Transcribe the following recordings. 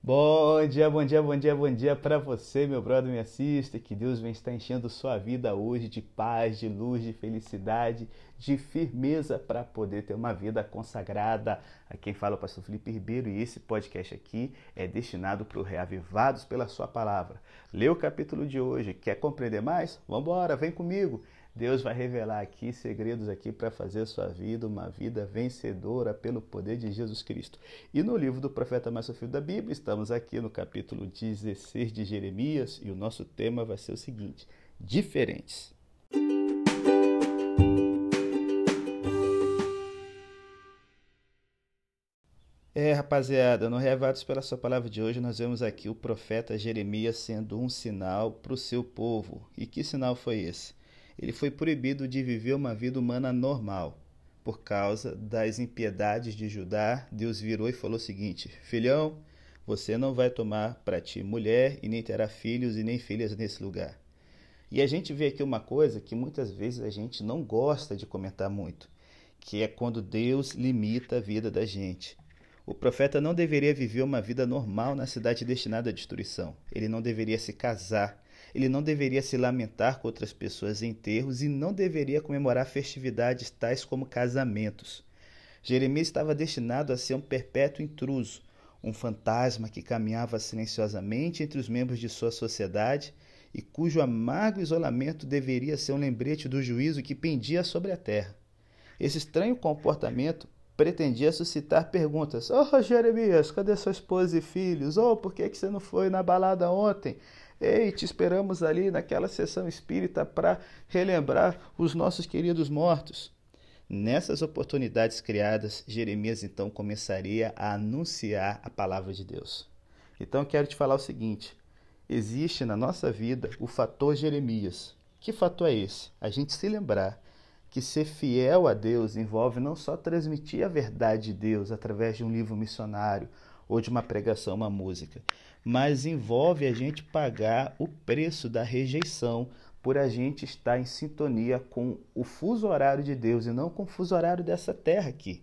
Bom dia, bom dia, bom dia, bom dia para você, meu brother, me assista. Que Deus venha estar enchendo sua vida hoje de paz, de luz, de felicidade, de firmeza para poder ter uma vida consagrada. A quem fala é o pastor Felipe Ribeiro e esse podcast aqui é destinado para o Reavivados pela Sua Palavra. Lê o capítulo de hoje. Quer compreender mais? Vamos embora, vem comigo. Deus vai revelar aqui segredos aqui para fazer a sua vida uma vida vencedora pelo poder de Jesus Cristo. E no livro do profeta mais sofrido da Bíblia, estamos aqui no capítulo 16 de Jeremias e o nosso tema vai ser o seguinte: diferentes. É, rapaziada, no Reavados pela sua palavra de hoje, nós vemos aqui o profeta Jeremias sendo um sinal para o seu povo. E que sinal foi esse? Ele foi proibido de viver uma vida humana normal. Por causa das impiedades de Judá, Deus virou e falou o seguinte: Filhão, você não vai tomar para ti mulher e nem terá filhos e nem filhas nesse lugar. E a gente vê aqui uma coisa que muitas vezes a gente não gosta de comentar muito, que é quando Deus limita a vida da gente. O profeta não deveria viver uma vida normal na cidade destinada à destruição. Ele não deveria se casar, ele não deveria se lamentar com outras pessoas em enterros e não deveria comemorar festividades tais como casamentos. Jeremias estava destinado a ser um perpétuo intruso, um fantasma que caminhava silenciosamente entre os membros de sua sociedade e cujo amargo isolamento deveria ser um lembrete do juízo que pendia sobre a terra. Esse estranho comportamento pretendia suscitar perguntas. Oh, Jeremias, cadê sua esposa e filhos? Oh, por que, que você não foi na balada ontem? Ei, te esperamos ali naquela sessão espírita para relembrar os nossos queridos mortos. Nessas oportunidades criadas, Jeremias então começaria a anunciar a palavra de Deus. Então quero te falar o seguinte: existe na nossa vida o fator Jeremias. Que fator é esse? A gente se lembrar que ser fiel a Deus envolve não só transmitir a verdade de Deus através de um livro missionário ou de uma pregação, uma música, mas envolve a gente pagar o preço da rejeição por a gente estar em sintonia com o fuso horário de Deus e não com o fuso horário dessa terra aqui.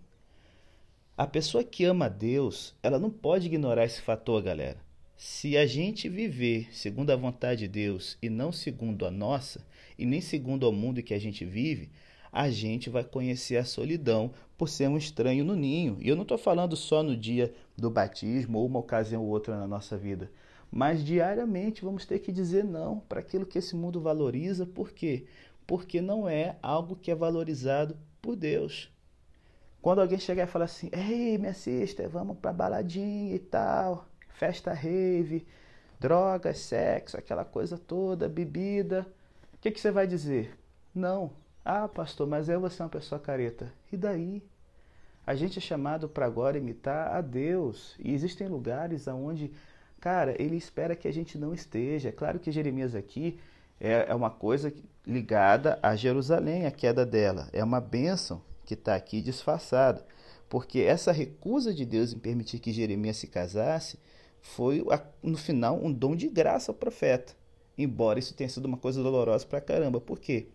A pessoa que ama Deus, ela não pode ignorar esse fator, galera. Se a gente viver segundo a vontade de Deus e não segundo a nossa, e nem segundo o mundo que a gente vive, a gente vai conhecer a solidão por ser um estranho no ninho. E eu não estou falando só no dia do batismo ou uma ocasião ou outra na nossa vida, mas diariamente vamos ter que dizer não para aquilo que esse mundo valoriza. Por quê? Porque não é algo que é valorizado por Deus. Quando alguém chegar e falar assim, ei, minha sister, vamos para baladinha e tal, festa rave, drogas, sexo, aquela coisa toda, bebida, o que, que você vai dizer? Não, ah, pastor, mas eu vou ser uma pessoa careta. E daí? A gente é chamado para agora imitar a Deus. E existem lugares onde, cara, ele espera que a gente não esteja. É claro que Jeremias aqui é, é uma coisa ligada a Jerusalém, a queda dela. É uma bênção que está aqui disfarçada. Porque essa recusa de Deus em permitir que Jeremias se casasse foi, no final, um dom de graça ao profeta. Embora isso tenha sido uma coisa dolorosa para caramba. Por quê?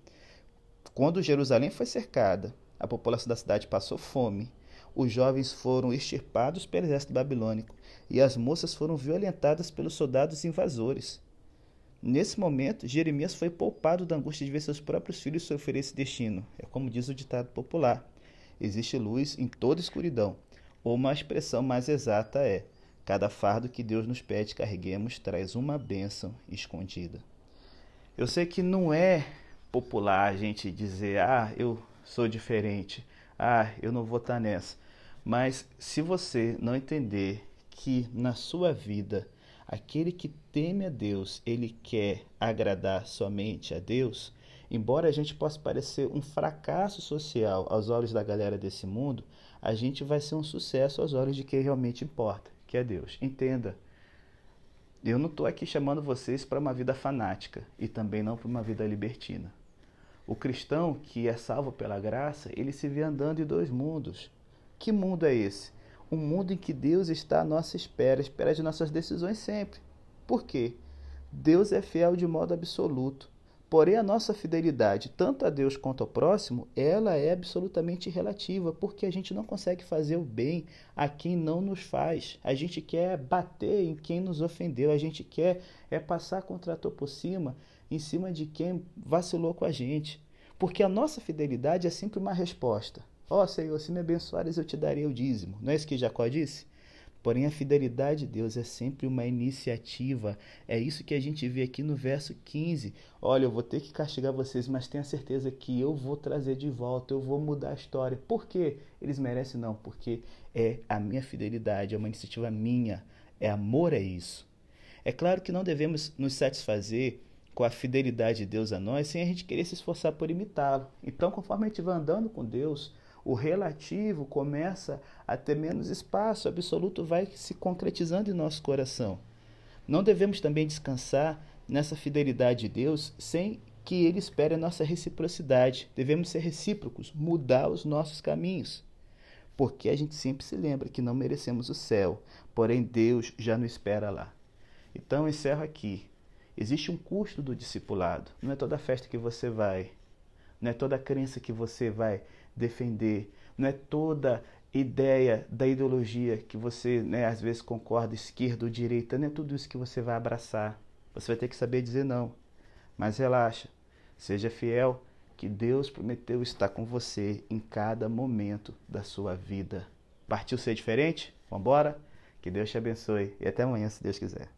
Quando Jerusalém foi cercada, a população da cidade passou fome, os jovens foram extirpados pelo exército babilônico e as moças foram violentadas pelos soldados invasores. Nesse momento, Jeremias foi poupado da angústia de ver seus próprios filhos sofrer esse destino. É como diz o ditado popular: existe luz em toda escuridão. Ou uma expressão mais exata é: cada fardo que Deus nos pede carreguemos traz uma bênção escondida. Eu sei que não é popular a gente dizer, ah, eu sou diferente, ah, eu não vou estar nessa. Mas se você não entender que na sua vida aquele que teme a Deus, ele quer agradar somente a Deus, embora a gente possa parecer um fracasso social aos olhos da galera desse mundo, a gente vai ser um sucesso aos olhos de quem realmente importa, que é Deus. Entenda. Eu não estou aqui chamando vocês para uma vida fanática e também não para uma vida libertina. O cristão que é salvo pela graça, ele se vê andando em dois mundos. Que mundo é esse? Um mundo em que Deus está à nossa espera, espera as nossas decisões sempre. Por quê? Deus é fiel de modo absoluto. Porém, a nossa fidelidade, tanto a Deus quanto ao próximo, ela é absolutamente relativa, porque a gente não consegue fazer o bem a quem não nos faz. A gente quer bater em quem nos ofendeu, a gente quer é passar contrator por cima, em cima de quem vacilou com a gente. Porque a nossa fidelidade é sempre uma resposta. Ó oh, Senhor, se me abençoares, eu te darei o dízimo. Não é isso que Jacó disse? Porém, a fidelidade de Deus é sempre uma iniciativa. É isso que a gente vê aqui no verso 15. Olha, eu vou ter que castigar vocês, mas tenha certeza que eu vou trazer de volta, eu vou mudar a história. Por quê? Eles merecem não, porque é a minha fidelidade, é uma iniciativa minha. É amor a isso. É claro que não devemos nos satisfazer com a fidelidade de Deus a nós sem a gente querer se esforçar por imitá-lo. Então, conforme a gente vai andando com Deus, o relativo começa a ter menos espaço, o absoluto vai se concretizando em nosso coração. Não devemos também descansar nessa fidelidade de Deus sem que Ele espere a nossa reciprocidade. Devemos ser recíprocos, mudar os nossos caminhos. Porque a gente sempre se lembra que não merecemos o céu, porém Deus já nos espera lá. Então encerro aqui. Existe um custo do discipulado. Não é toda festa que você vai, não é toda crença que você vai defender, não é toda ideia da ideologia que você, né, às vezes concorda, esquerda ou direita, não é tudo isso que você vai abraçar. Você vai ter que saber dizer não. Mas relaxa, seja fiel, que Deus prometeu estar com você em cada momento da sua vida. Partiu ser diferente? Vambora? Que Deus te abençoe e até amanhã, se Deus quiser.